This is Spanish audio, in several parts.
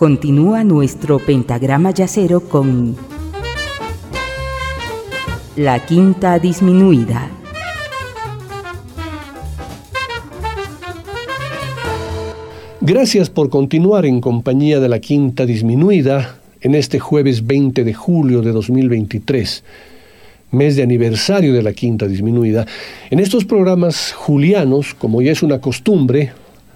Continúa nuestro pentagrama yacero con la quinta disminuida. Gracias por continuar en compañía de la quinta disminuida en este jueves 20 de julio de 2023, mes de aniversario de la quinta disminuida. En estos programas julianos, como ya es una costumbre,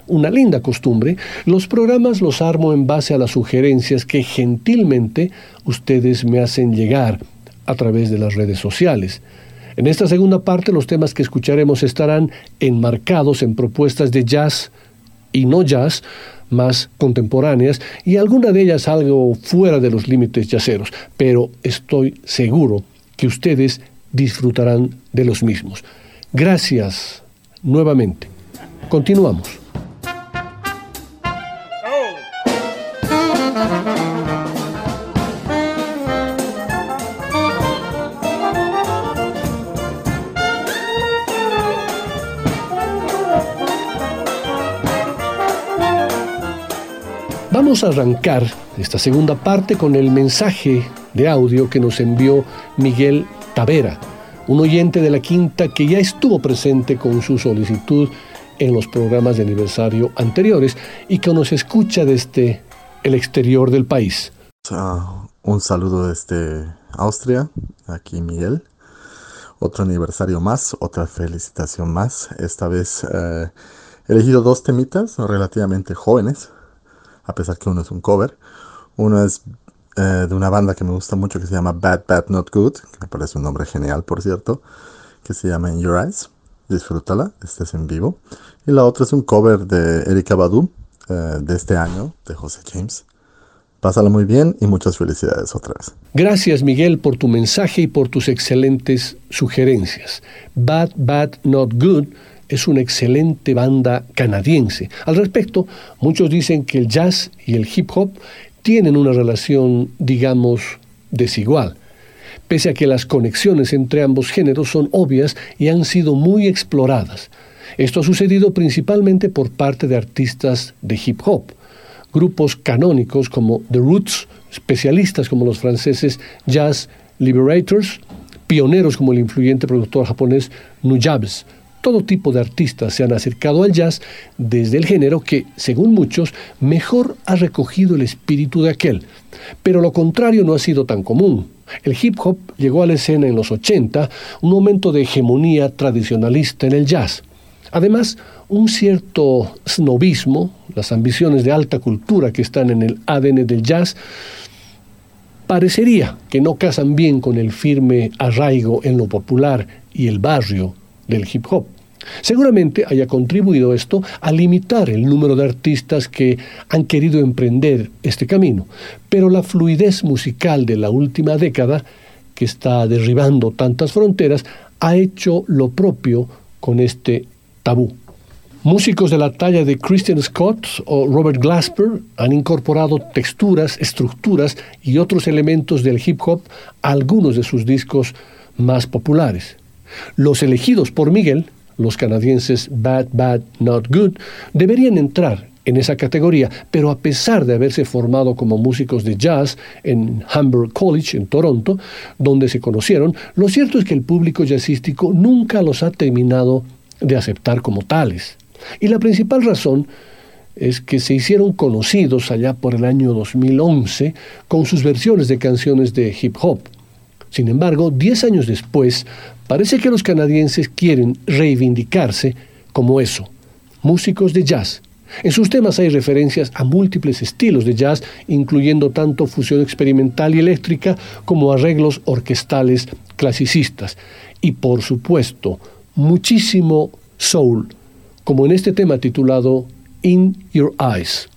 una linda costumbre, los programas los armo en base a las sugerencias que gentilmente ustedes me hacen llegar a través de las redes sociales. En esta segunda parte los temas que escucharemos estarán enmarcados en propuestas de jazz y no jazz más contemporáneas y alguna de ellas algo fuera de los límites yaceros, pero estoy seguro que ustedes disfrutarán de los mismos. Gracias nuevamente. Continuamos. Vamos a arrancar esta segunda parte con el mensaje de audio que nos envió Miguel Tavera, un oyente de la quinta que ya estuvo presente con su solicitud en los programas de aniversario anteriores y que nos escucha desde el exterior del país. Uh, un saludo desde Austria, aquí Miguel. Otro aniversario más, otra felicitación más. Esta vez uh, he elegido dos temitas relativamente jóvenes a pesar que uno es un cover. Uno es eh, de una banda que me gusta mucho que se llama Bad Bad Not Good, que me parece un nombre genial, por cierto, que se llama In Your Eyes. Disfrútala, este es en vivo. Y la otra es un cover de Erika Badu, eh, de este año, de José James. Pásala muy bien y muchas felicidades otra vez. Gracias Miguel por tu mensaje y por tus excelentes sugerencias. Bad Bad Not Good es una excelente banda canadiense. Al respecto, muchos dicen que el jazz y el hip hop tienen una relación, digamos, desigual, pese a que las conexiones entre ambos géneros son obvias y han sido muy exploradas. Esto ha sucedido principalmente por parte de artistas de hip hop, grupos canónicos como The Roots, especialistas como los franceses Jazz Liberators, pioneros como el influyente productor japonés Nujabes, todo tipo de artistas se han acercado al jazz desde el género que, según muchos, mejor ha recogido el espíritu de aquel. Pero lo contrario no ha sido tan común. El hip hop llegó a la escena en los 80, un momento de hegemonía tradicionalista en el jazz. Además, un cierto snobismo, las ambiciones de alta cultura que están en el ADN del jazz, parecería que no casan bien con el firme arraigo en lo popular y el barrio del hip hop. Seguramente haya contribuido esto a limitar el número de artistas que han querido emprender este camino, pero la fluidez musical de la última década, que está derribando tantas fronteras, ha hecho lo propio con este tabú. Músicos de la talla de Christian Scott o Robert Glasper han incorporado texturas, estructuras y otros elementos del hip hop a algunos de sus discos más populares. Los elegidos por Miguel los canadienses Bad Bad Not Good, deberían entrar en esa categoría, pero a pesar de haberse formado como músicos de jazz en Hamburg College, en Toronto, donde se conocieron, lo cierto es que el público jazzístico nunca los ha terminado de aceptar como tales. Y la principal razón es que se hicieron conocidos allá por el año 2011 con sus versiones de canciones de hip hop. Sin embargo, diez años después, Parece que los canadienses quieren reivindicarse como eso, músicos de jazz. En sus temas hay referencias a múltiples estilos de jazz, incluyendo tanto fusión experimental y eléctrica como arreglos orquestales clasicistas. Y por supuesto, muchísimo soul, como en este tema titulado In Your Eyes.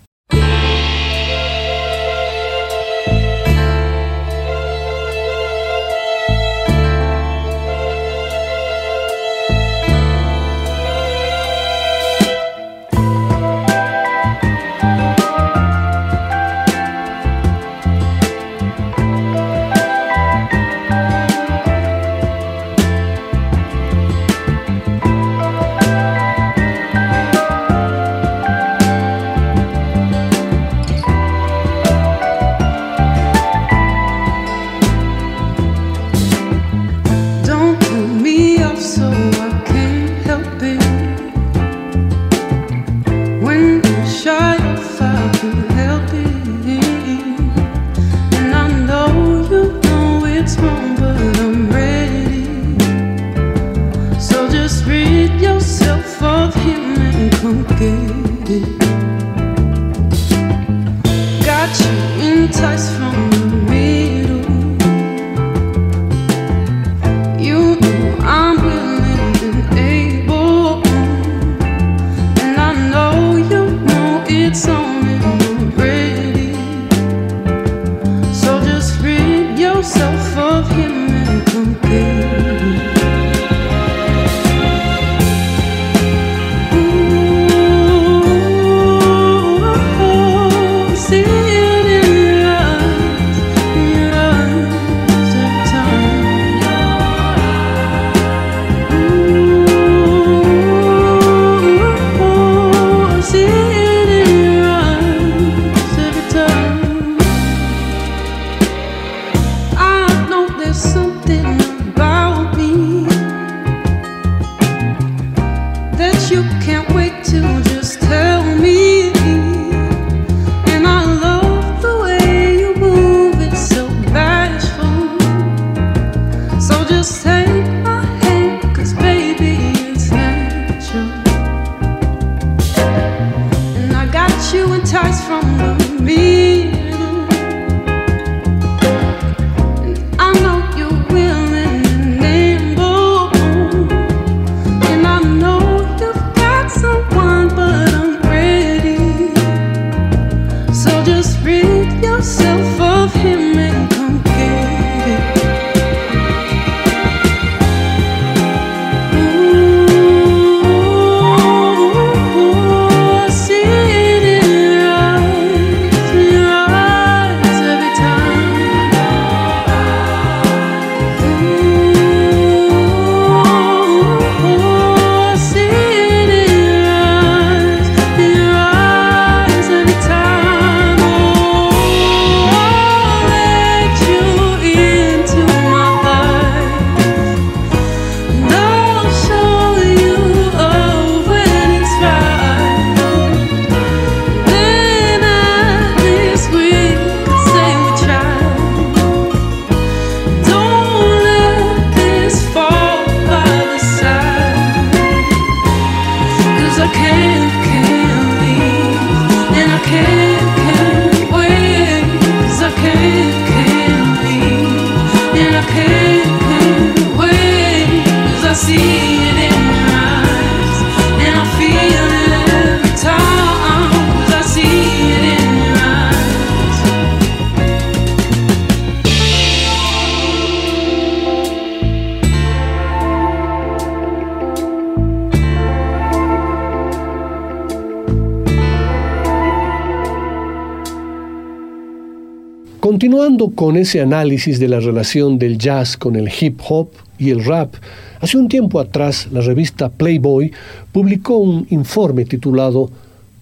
Con ese análisis de la relación del jazz con el hip hop y el rap, hace un tiempo atrás la revista Playboy publicó un informe titulado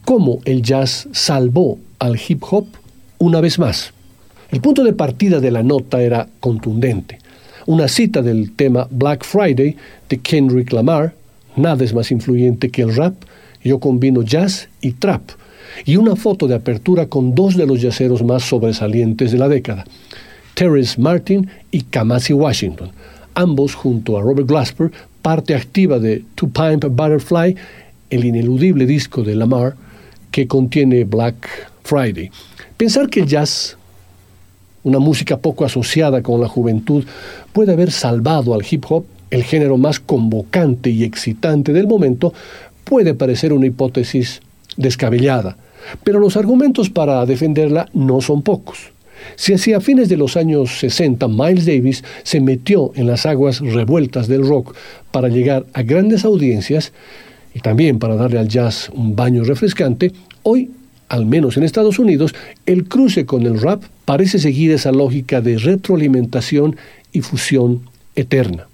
Cómo el jazz salvó al hip hop una vez más. El punto de partida de la nota era contundente. Una cita del tema Black Friday de Kendrick Lamar, nada es más influyente que el rap, yo combino jazz y trap y una foto de apertura con dos de los yaceros más sobresalientes de la década, Terrence Martin y Kamasi Washington, ambos junto a Robert Glasper, parte activa de Two Pimp Butterfly, el ineludible disco de Lamar que contiene Black Friday. Pensar que el jazz, una música poco asociada con la juventud, puede haber salvado al hip hop, el género más convocante y excitante del momento, puede parecer una hipótesis descabellada, pero los argumentos para defenderla no son pocos. Si hacia fines de los años 60 Miles Davis se metió en las aguas revueltas del rock para llegar a grandes audiencias y también para darle al jazz un baño refrescante, hoy, al menos en Estados Unidos, el cruce con el rap parece seguir esa lógica de retroalimentación y fusión eterna.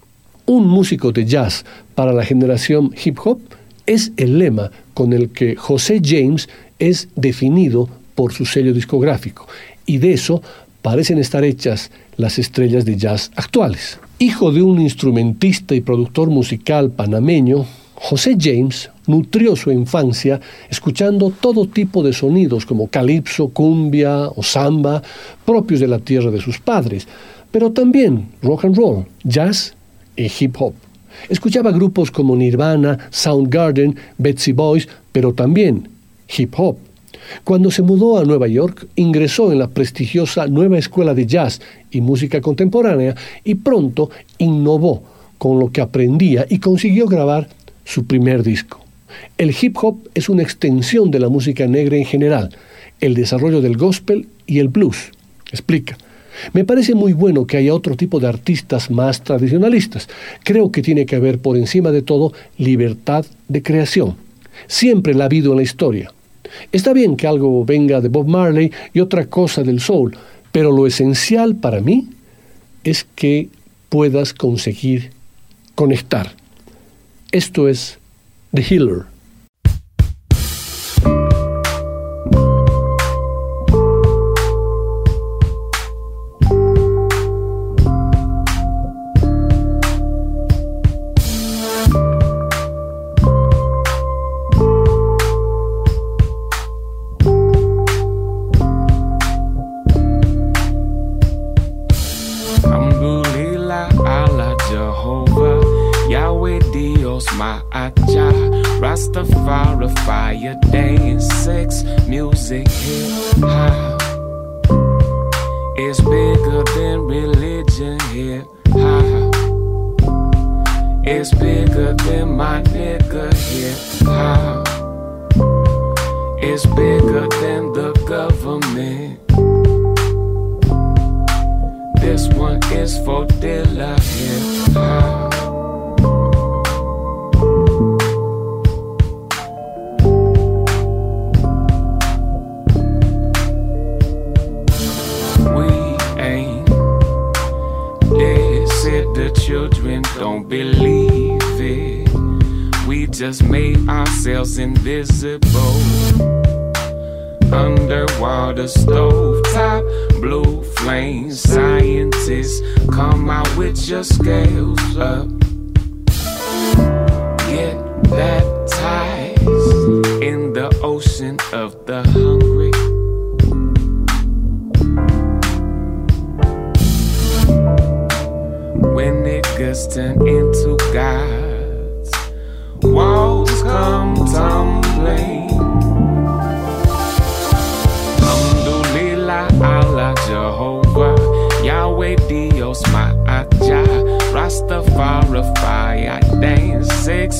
Un músico de jazz para la generación hip hop es el lema con el que José James es definido por su sello discográfico y de eso parecen estar hechas las estrellas de jazz actuales. Hijo de un instrumentista y productor musical panameño, José James nutrió su infancia escuchando todo tipo de sonidos como calipso, cumbia o samba, propios de la tierra de sus padres, pero también rock and roll, jazz y hip hop. Escuchaba grupos como Nirvana, Soundgarden, Betsy Boys, pero también hip hop. Cuando se mudó a Nueva York, ingresó en la prestigiosa Nueva Escuela de Jazz y Música Contemporánea y pronto innovó con lo que aprendía y consiguió grabar su primer disco. El hip hop es una extensión de la música negra en general, el desarrollo del gospel y el blues. Explica. Me parece muy bueno que haya otro tipo de artistas más tradicionalistas. Creo que tiene que haber por encima de todo libertad de creación. Siempre la ha habido en la historia. Está bien que algo venga de Bob Marley y otra cosa del soul, pero lo esencial para mí es que puedas conseguir conectar. Esto es The Healer.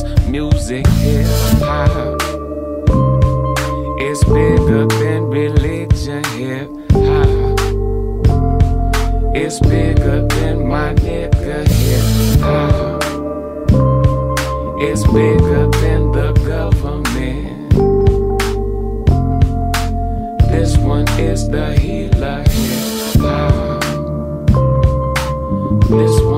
dance, music, hip hop. It's bigger than religion, hip hop. It's bigger than my nigga, hip hop. It's bigger than the government. This one is the healer, hip hop. This one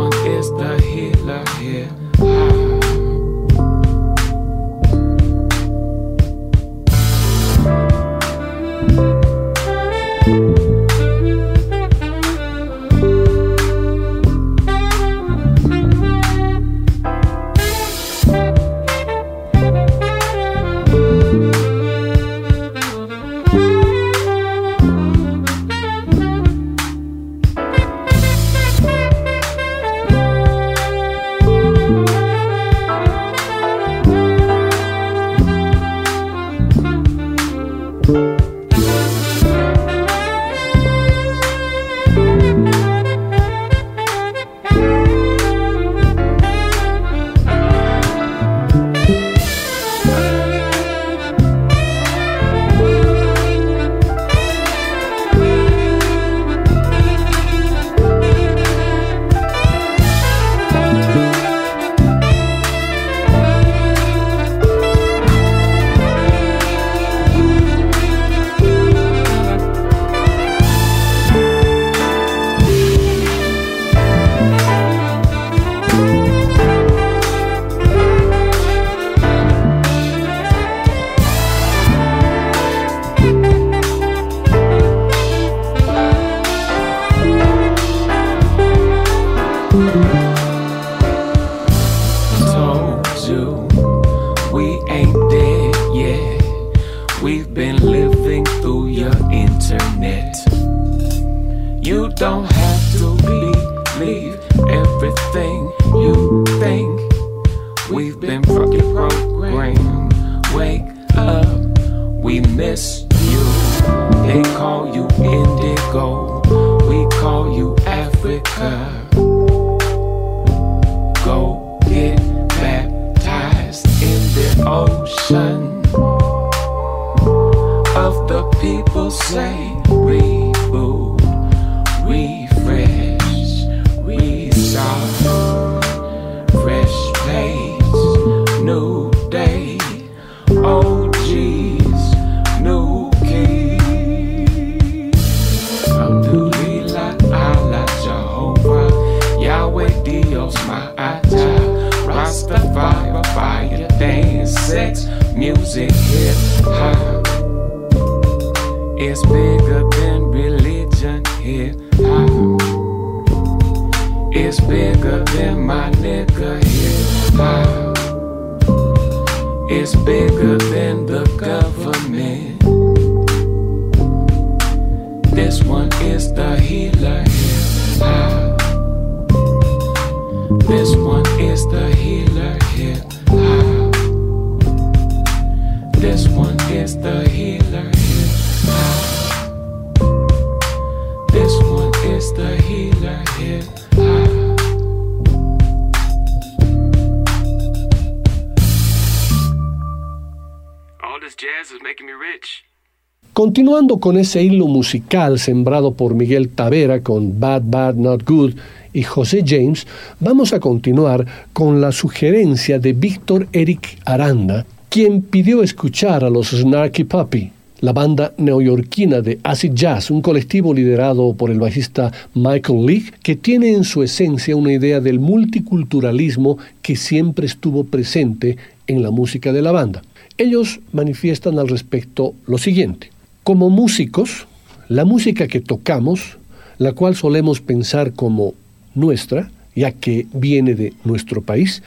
Continuando con ese hilo musical sembrado por Miguel Tavera con Bad Bad Not Good y José James, vamos a continuar con la sugerencia de Víctor Eric Aranda, quien pidió escuchar a los Snarky Puppy, la banda neoyorquina de acid jazz, un colectivo liderado por el bajista Michael Leake, que tiene en su esencia una idea del multiculturalismo que siempre estuvo presente en la música de la banda. Ellos manifiestan al respecto lo siguiente. Como músicos, la música que tocamos, la cual solemos pensar como nuestra, ya que viene de nuestro país,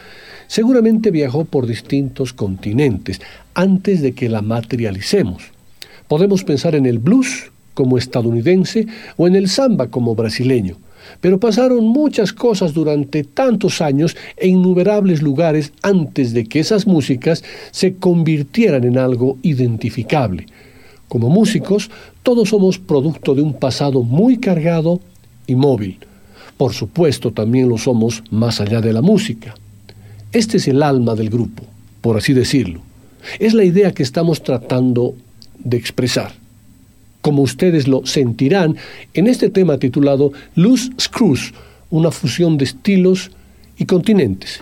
seguramente viajó por distintos continentes antes de que la materialicemos. Podemos pensar en el blues como estadounidense o en el samba como brasileño, pero pasaron muchas cosas durante tantos años en innumerables lugares antes de que esas músicas se convirtieran en algo identificable. Como músicos, todos somos producto de un pasado muy cargado y móvil. Por supuesto, también lo somos más allá de la música. Este es el alma del grupo, por así decirlo. Es la idea que estamos tratando de expresar. Como ustedes lo sentirán en este tema titulado Loose Screws, una fusión de estilos y continentes.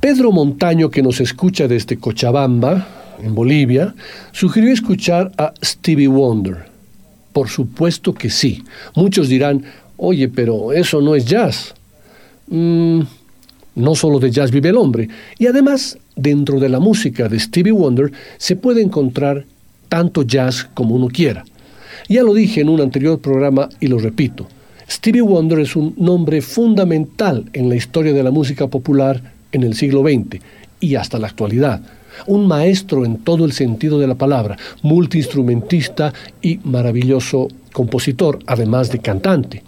Pedro Montaño, que nos escucha desde Cochabamba, en Bolivia, sugirió escuchar a Stevie Wonder. Por supuesto que sí. Muchos dirán, oye, pero eso no es jazz. Mm, no solo de jazz vive el hombre. Y además, dentro de la música de Stevie Wonder se puede encontrar tanto jazz como uno quiera. Ya lo dije en un anterior programa y lo repito. Stevie Wonder es un nombre fundamental en la historia de la música popular en el siglo XX y hasta la actualidad. Un maestro en todo el sentido de la palabra, multiinstrumentista y maravilloso compositor, además de cantante.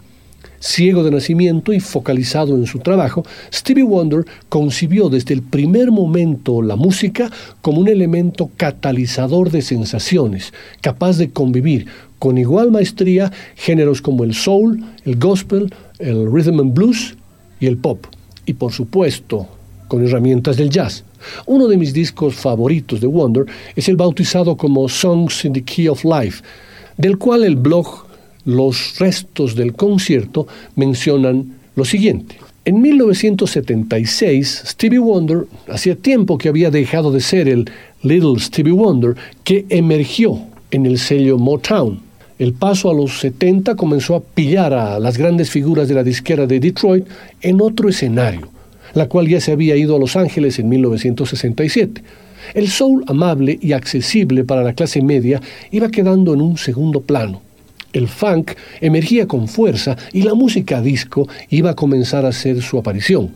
Ciego de nacimiento y focalizado en su trabajo, Stevie Wonder concibió desde el primer momento la música como un elemento catalizador de sensaciones, capaz de convivir con igual maestría géneros como el soul, el gospel, el rhythm and blues y el pop. Y por supuesto, con herramientas del jazz. Uno de mis discos favoritos de Wonder es el bautizado como Songs in the Key of Life, del cual el blog Los restos del concierto mencionan lo siguiente. En 1976, Stevie Wonder hacía tiempo que había dejado de ser el Little Stevie Wonder que emergió en el sello Motown. El paso a los 70 comenzó a pillar a las grandes figuras de la disquera de Detroit en otro escenario, la cual ya se había ido a Los Ángeles en 1967. El soul amable y accesible para la clase media iba quedando en un segundo plano. El funk emergía con fuerza y la música disco iba a comenzar a hacer su aparición.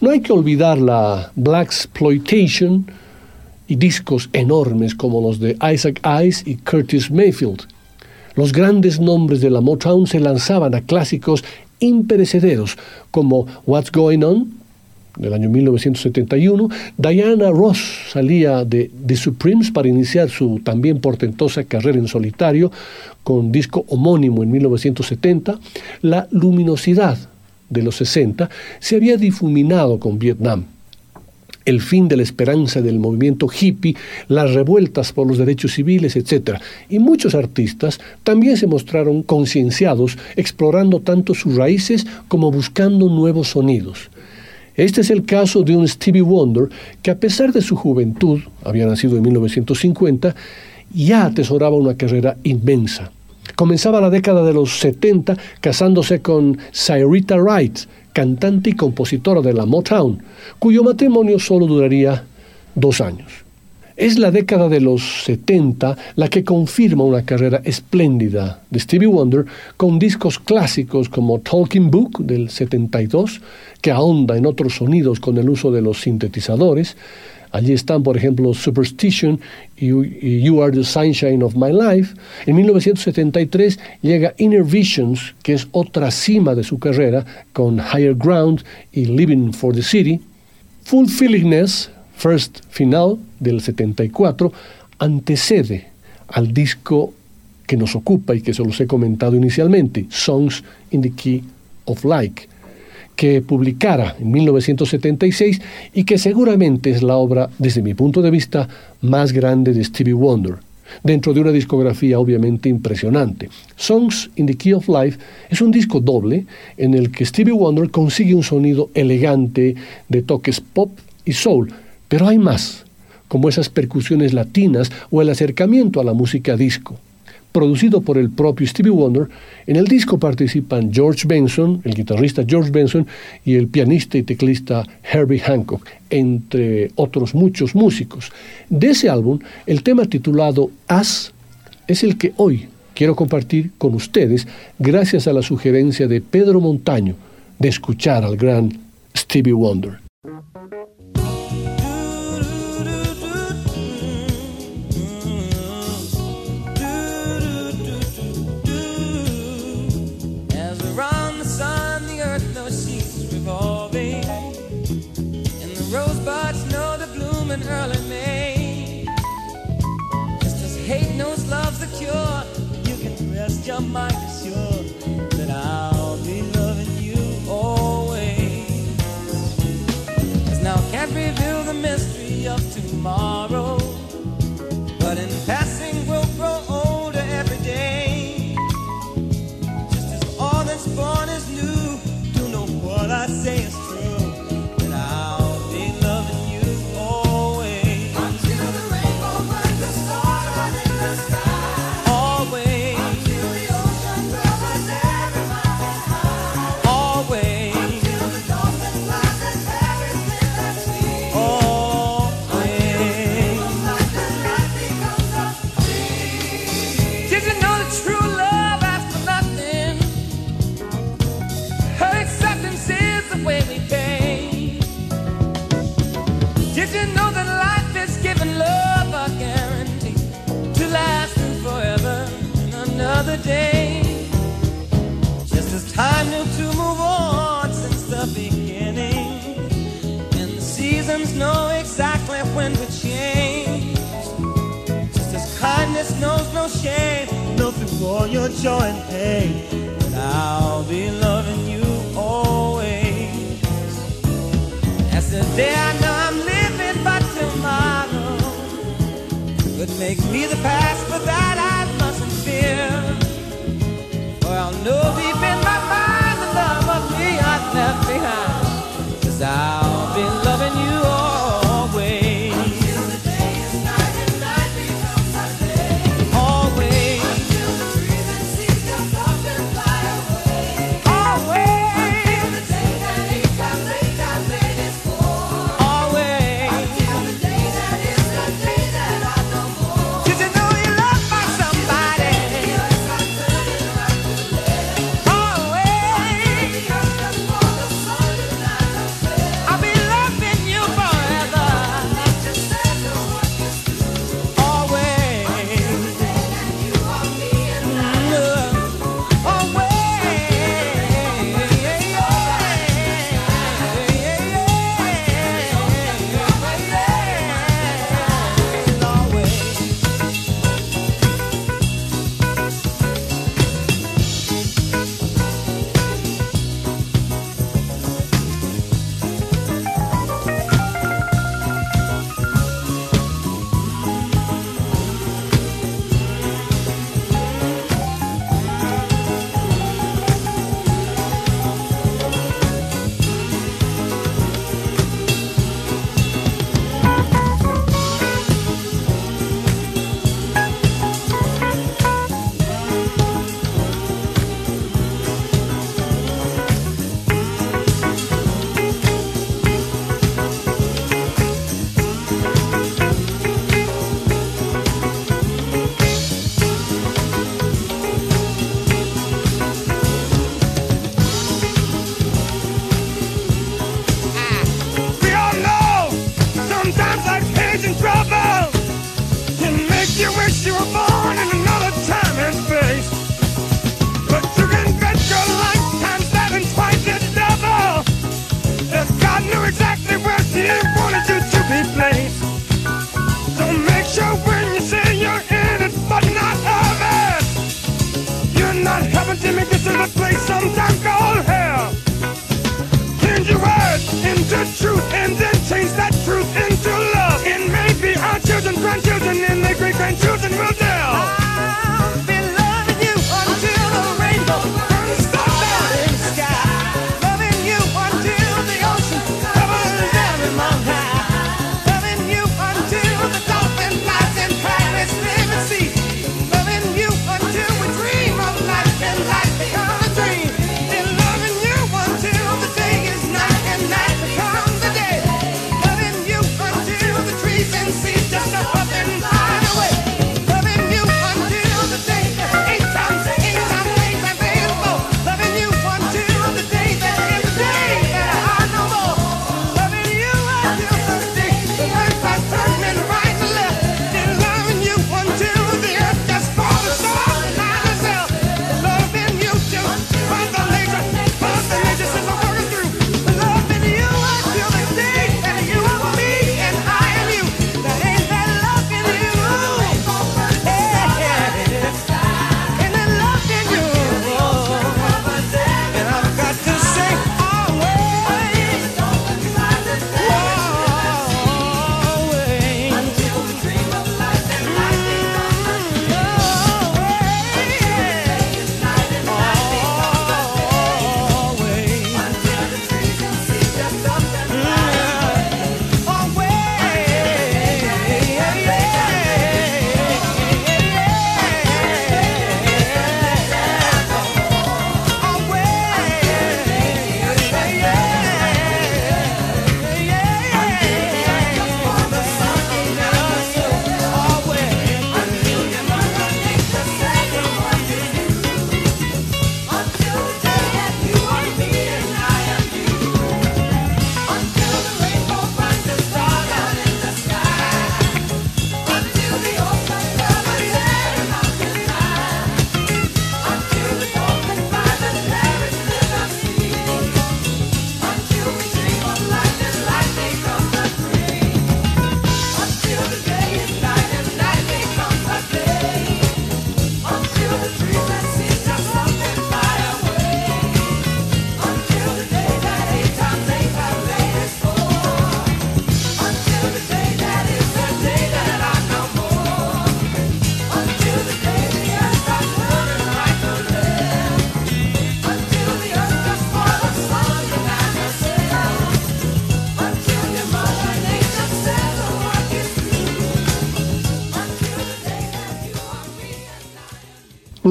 No hay que olvidar la Black Exploitation y discos enormes como los de Isaac Hayes y Curtis Mayfield. Los grandes nombres de la Motown se lanzaban a clásicos imperecederos como What's Going On, del año 1971, Diana Ross salía de The Supremes para iniciar su también portentosa carrera en solitario con disco homónimo en 1970. La luminosidad de los 60 se había difuminado con Vietnam el fin de la esperanza del movimiento hippie, las revueltas por los derechos civiles, etc. Y muchos artistas también se mostraron concienciados, explorando tanto sus raíces como buscando nuevos sonidos. Este es el caso de un Stevie Wonder que a pesar de su juventud, había nacido en 1950, ya atesoraba una carrera inmensa. Comenzaba la década de los 70 casándose con Cyrita Wright, cantante y compositora de la Motown, cuyo matrimonio solo duraría dos años. Es la década de los 70 la que confirma una carrera espléndida de Stevie Wonder con discos clásicos como Talking Book del 72, que ahonda en otros sonidos con el uso de los sintetizadores. Allí están, por ejemplo, Superstition y You Are the Sunshine of My Life. En 1973 llega Inner Visions, que es otra cima de su carrera, con Higher Ground y Living for the City. Full Feelingness, First Final del 74 antecede al disco que nos ocupa y que se los he comentado inicialmente, Songs in the Key of Like, que publicara en 1976 y que seguramente es la obra, desde mi punto de vista, más grande de Stevie Wonder, dentro de una discografía obviamente impresionante. Songs in the Key of Life es un disco doble en el que Stevie Wonder consigue un sonido elegante de toques pop y soul, pero hay más, como esas percusiones latinas o el acercamiento a la música disco. Producido por el propio Stevie Wonder, en el disco participan George Benson, el guitarrista George Benson, y el pianista y teclista Herbie Hancock, entre otros muchos músicos. De ese álbum, el tema titulado As es el que hoy quiero compartir con ustedes gracias a la sugerencia de Pedro Montaño de escuchar al gran Stevie Wonder. presença.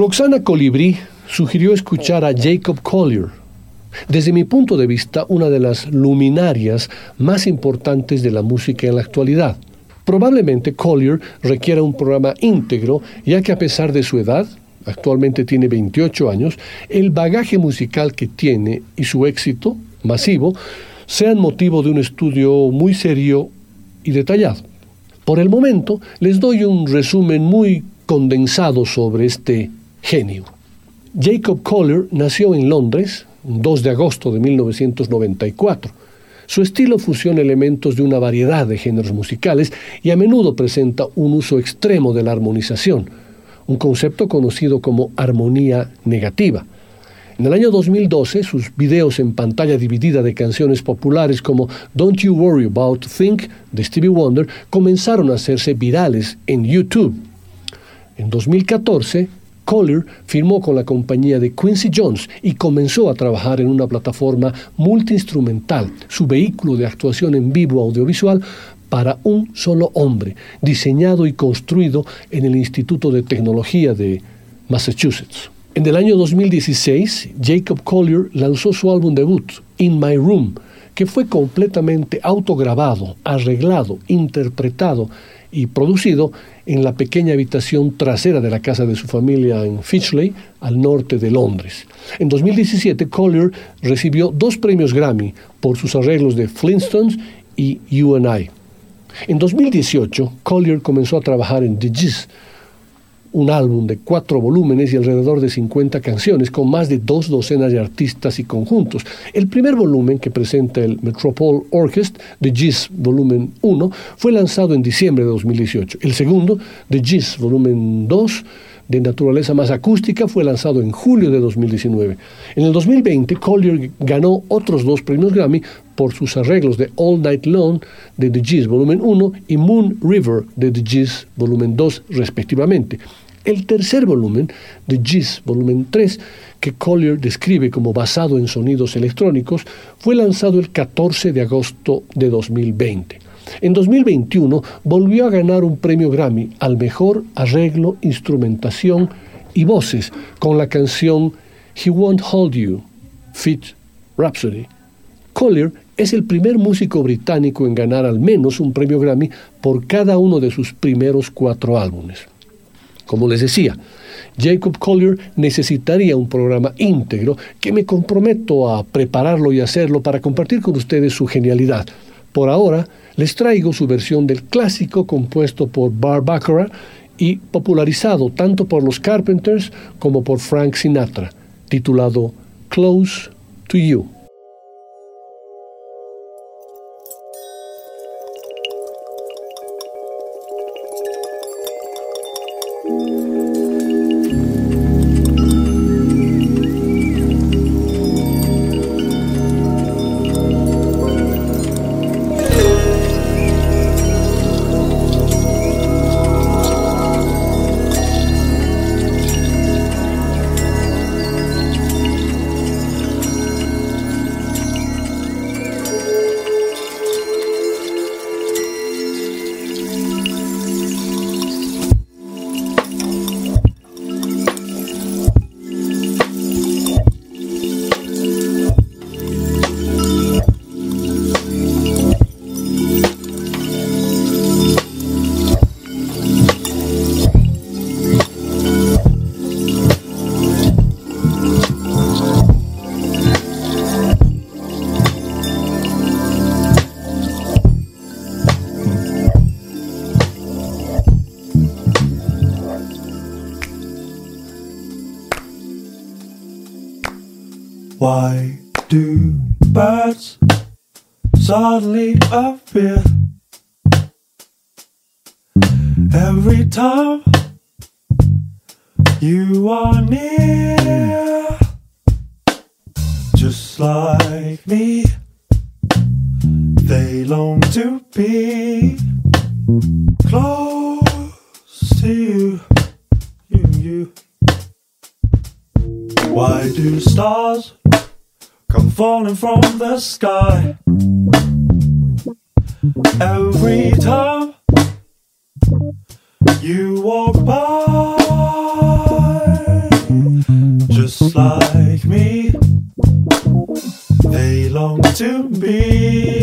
Roxana Colibrí sugirió escuchar a Jacob Collier, desde mi punto de vista una de las luminarias más importantes de la música en la actualidad. Probablemente Collier requiera un programa íntegro, ya que a pesar de su edad, actualmente tiene 28 años, el bagaje musical que tiene y su éxito masivo sean motivo de un estudio muy serio y detallado. Por el momento, les doy un resumen muy condensado sobre este genio. Jacob Collier nació en Londres, 2 de agosto de 1994. Su estilo fusiona elementos de una variedad de géneros musicales y a menudo presenta un uso extremo de la armonización, un concepto conocido como armonía negativa. En el año 2012, sus videos en pantalla dividida de canciones populares como Don't You Worry About Think de Stevie Wonder comenzaron a hacerse virales en YouTube. En 2014, Collier firmó con la compañía de Quincy Jones y comenzó a trabajar en una plataforma multiinstrumental, su vehículo de actuación en vivo audiovisual para un solo hombre, diseñado y construido en el Instituto de Tecnología de Massachusetts. En el año 2016, Jacob Collier lanzó su álbum debut, In My Room, que fue completamente autograbado, arreglado, interpretado y producido en la pequeña habitación trasera de la casa de su familia en Finchley, al norte de Londres. En 2017, Collier recibió dos premios Grammy por sus arreglos de Flintstones y You and I. En 2018, Collier comenzó a trabajar en The Gist, un álbum de cuatro volúmenes y alrededor de 50 canciones, con más de dos docenas de artistas y conjuntos. El primer volumen, que presenta el Metropole Orchestra, The Gist Volumen 1, fue lanzado en diciembre de 2018. El segundo, The Gist Volumen 2, de naturaleza más acústica, fue lanzado en julio de 2019. En el 2020, Collier ganó otros dos premios Grammy por sus arreglos de All Night Long de The Gist Volumen 1 y Moon River de The Gist Volumen 2 respectivamente. El tercer volumen, The Gist Volumen 3, que Collier describe como basado en sonidos electrónicos, fue lanzado el 14 de agosto de 2020. En 2021 volvió a ganar un premio Grammy al mejor arreglo, instrumentación y voces con la canción He Won't Hold You, Fit Rhapsody. Collier es el primer músico británico en ganar al menos un premio Grammy por cada uno de sus primeros cuatro álbumes. Como les decía, Jacob Collier necesitaría un programa íntegro que me comprometo a prepararlo y hacerlo para compartir con ustedes su genialidad. Por ahora, les traigo su versión del clásico compuesto por Bar y popularizado tanto por los Carpenters como por Frank Sinatra, titulado Close to You. Falling from the sky? Every time you walk by, just like me. They long to be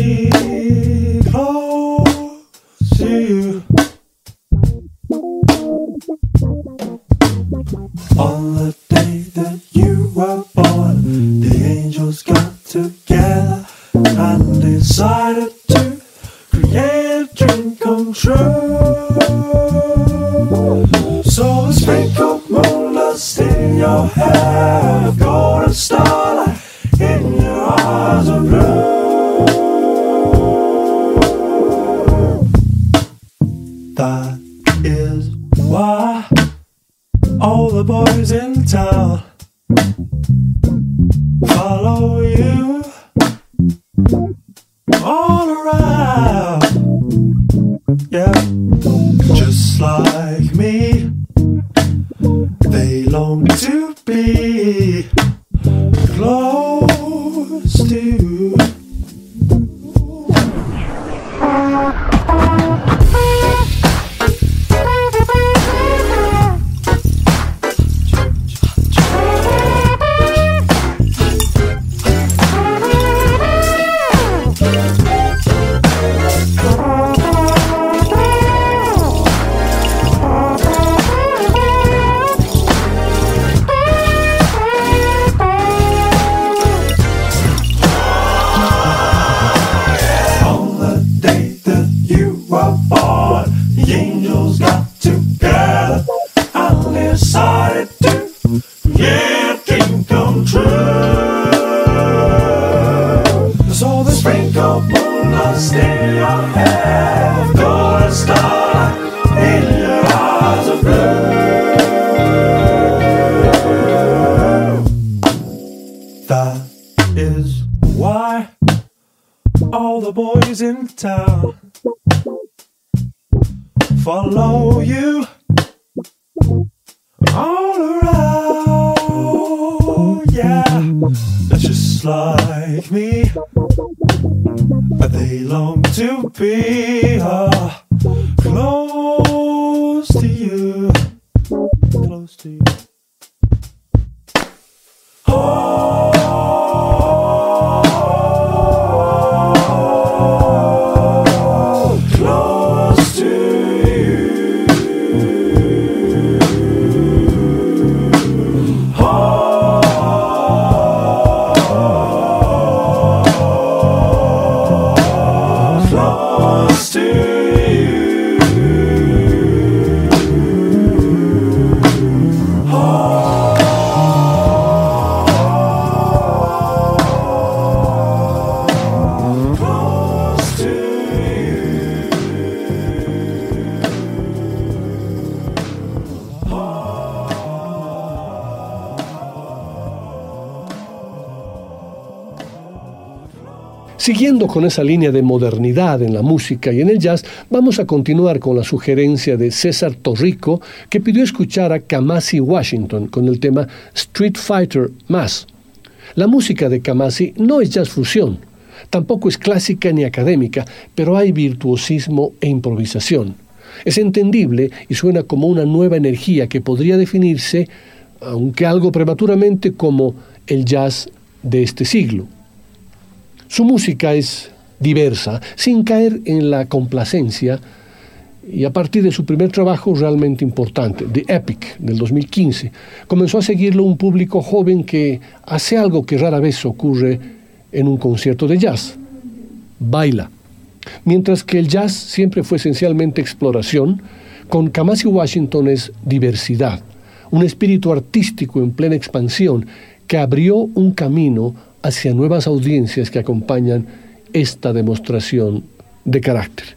don't wanna stay ahead, gonna stop. Con esa línea de modernidad en la música y en el jazz, vamos a continuar con la sugerencia de César Torrico, que pidió escuchar a Kamasi Washington con el tema Street Fighter Más. La música de Kamasi no es jazz fusión, tampoco es clásica ni académica, pero hay virtuosismo e improvisación. Es entendible y suena como una nueva energía que podría definirse, aunque algo prematuramente, como el jazz de este siglo. Su música es diversa, sin caer en la complacencia, y a partir de su primer trabajo realmente importante, The Epic, del 2015, comenzó a seguirlo un público joven que hace algo que rara vez ocurre en un concierto de jazz, baila. Mientras que el jazz siempre fue esencialmente exploración, con Kamasi Washington es diversidad, un espíritu artístico en plena expansión que abrió un camino hacia nuevas audiencias que acompañan esta demostración de carácter.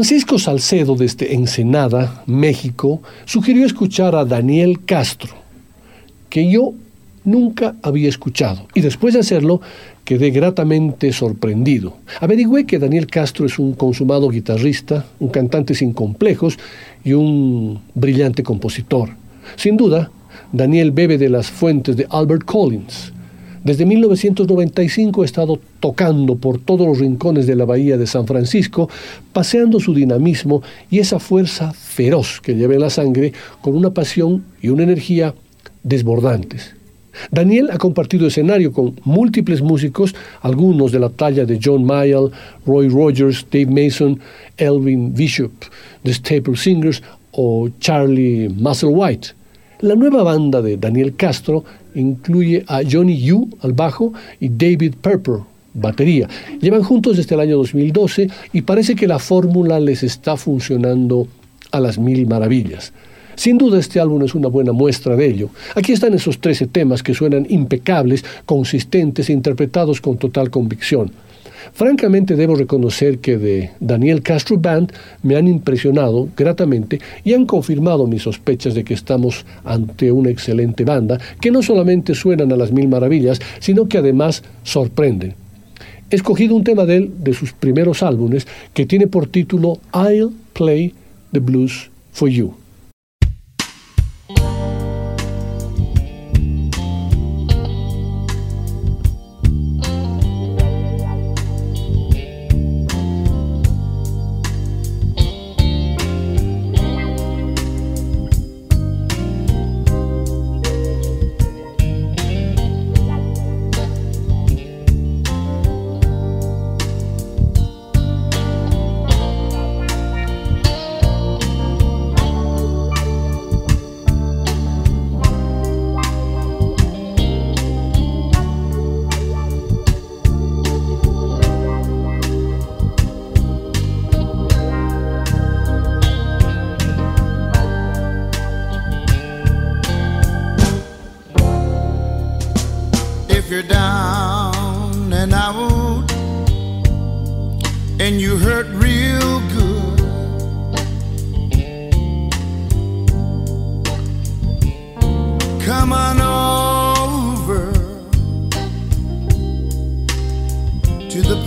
Francisco Salcedo desde Ensenada, México, sugirió escuchar a Daniel Castro, que yo nunca había escuchado, y después de hacerlo quedé gratamente sorprendido. Averigüé que Daniel Castro es un consumado guitarrista, un cantante sin complejos y un brillante compositor. Sin duda, Daniel bebe de las fuentes de Albert Collins, desde 1995 ha estado tocando por todos los rincones de la bahía de San Francisco, paseando su dinamismo y esa fuerza feroz que lleva en la sangre con una pasión y una energía desbordantes. Daniel ha compartido escenario con múltiples músicos, algunos de la talla de John Mayall, Roy Rogers, Dave Mason, Elvin Bishop, The Staple Singers o Charlie Musselwhite. La nueva banda de Daniel Castro incluye a Johnny Yu al bajo y David Pepper batería. Llevan juntos desde el año 2012 y parece que la fórmula les está funcionando a las mil maravillas. Sin duda este álbum es una buena muestra de ello. Aquí están esos 13 temas que suenan impecables, consistentes e interpretados con total convicción. Francamente debo reconocer que de Daniel Castro Band me han impresionado gratamente y han confirmado mis sospechas de que estamos ante una excelente banda que no solamente suenan a las mil maravillas, sino que además sorprenden. He escogido un tema de él, de sus primeros álbumes, que tiene por título I'll Play the Blues for You.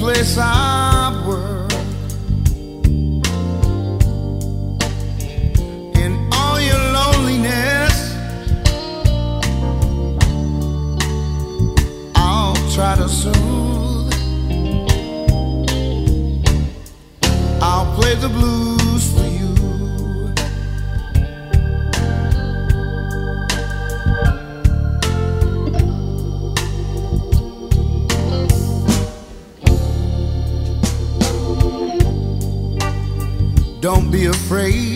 place I work. In all your loneliness, I'll try to serve. afraid.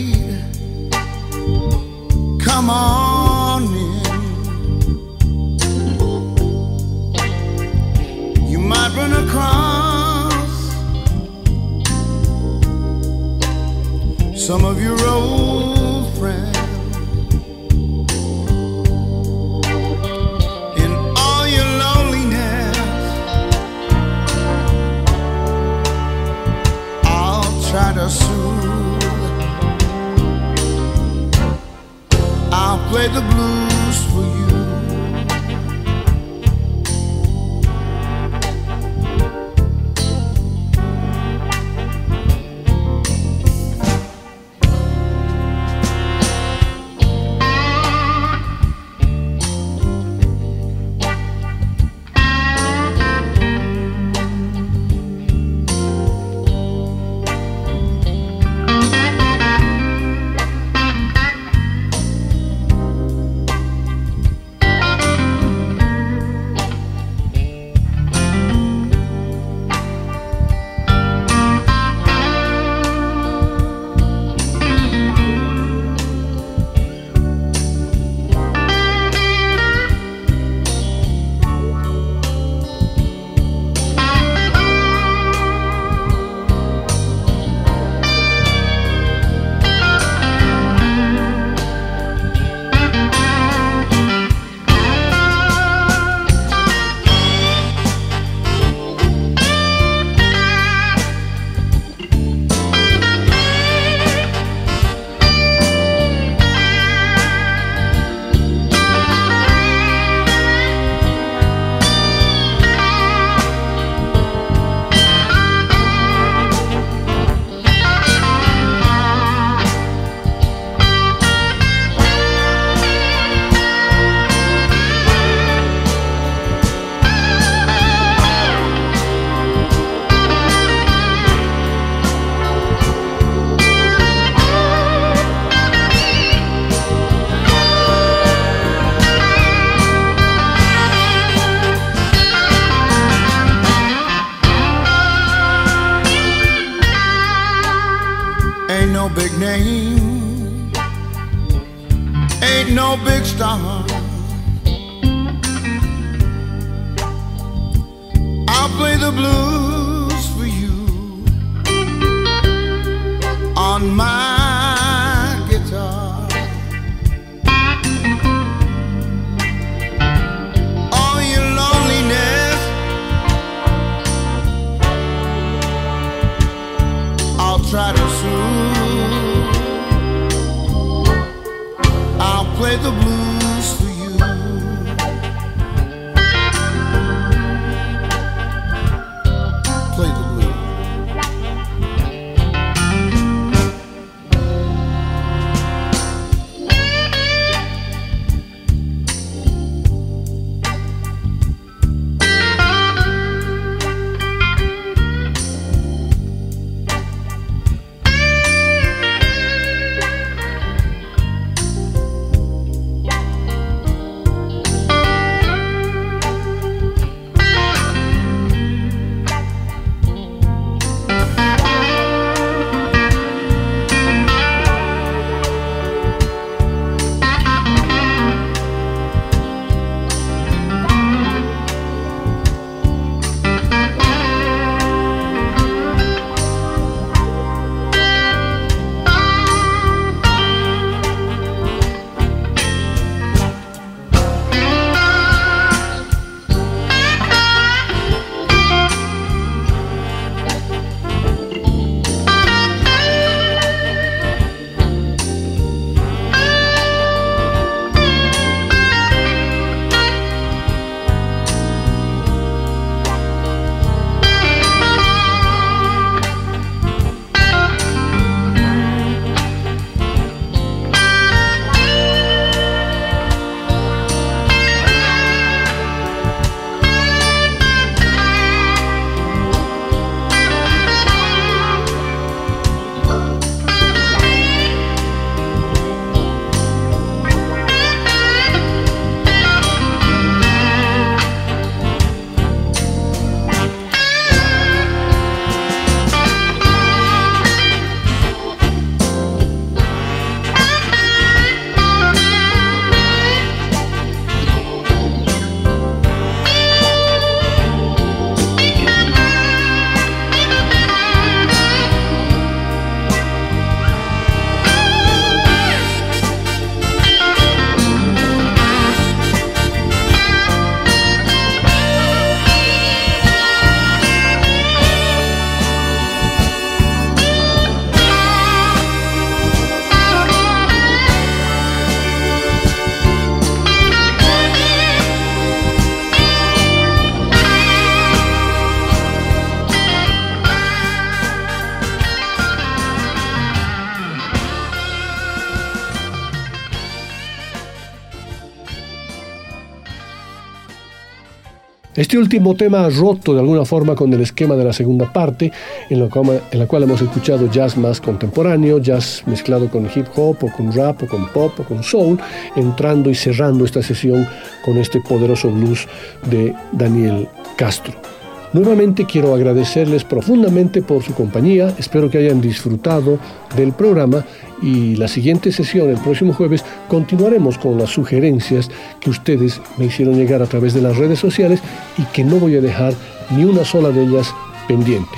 Este último tema ha roto de alguna forma con el esquema de la segunda parte, en la, cual, cual hemos escuchado jazz más contemporáneo, jazz mezclado con hip hop o con rap o con pop o con soul, entrando y cerrando esta sesión con este poderoso blues de Daniel Castro. Nuevamente quiero agradecerles profundamente por su compañía, espero que hayan disfrutado del programa y la siguiente sesión, el próximo jueves, continuaremos con las sugerencias que ustedes me hicieron llegar a través de las redes sociales y que no voy a dejar ni una sola de ellas pendiente.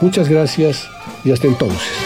Muchas gracias y hasta entonces.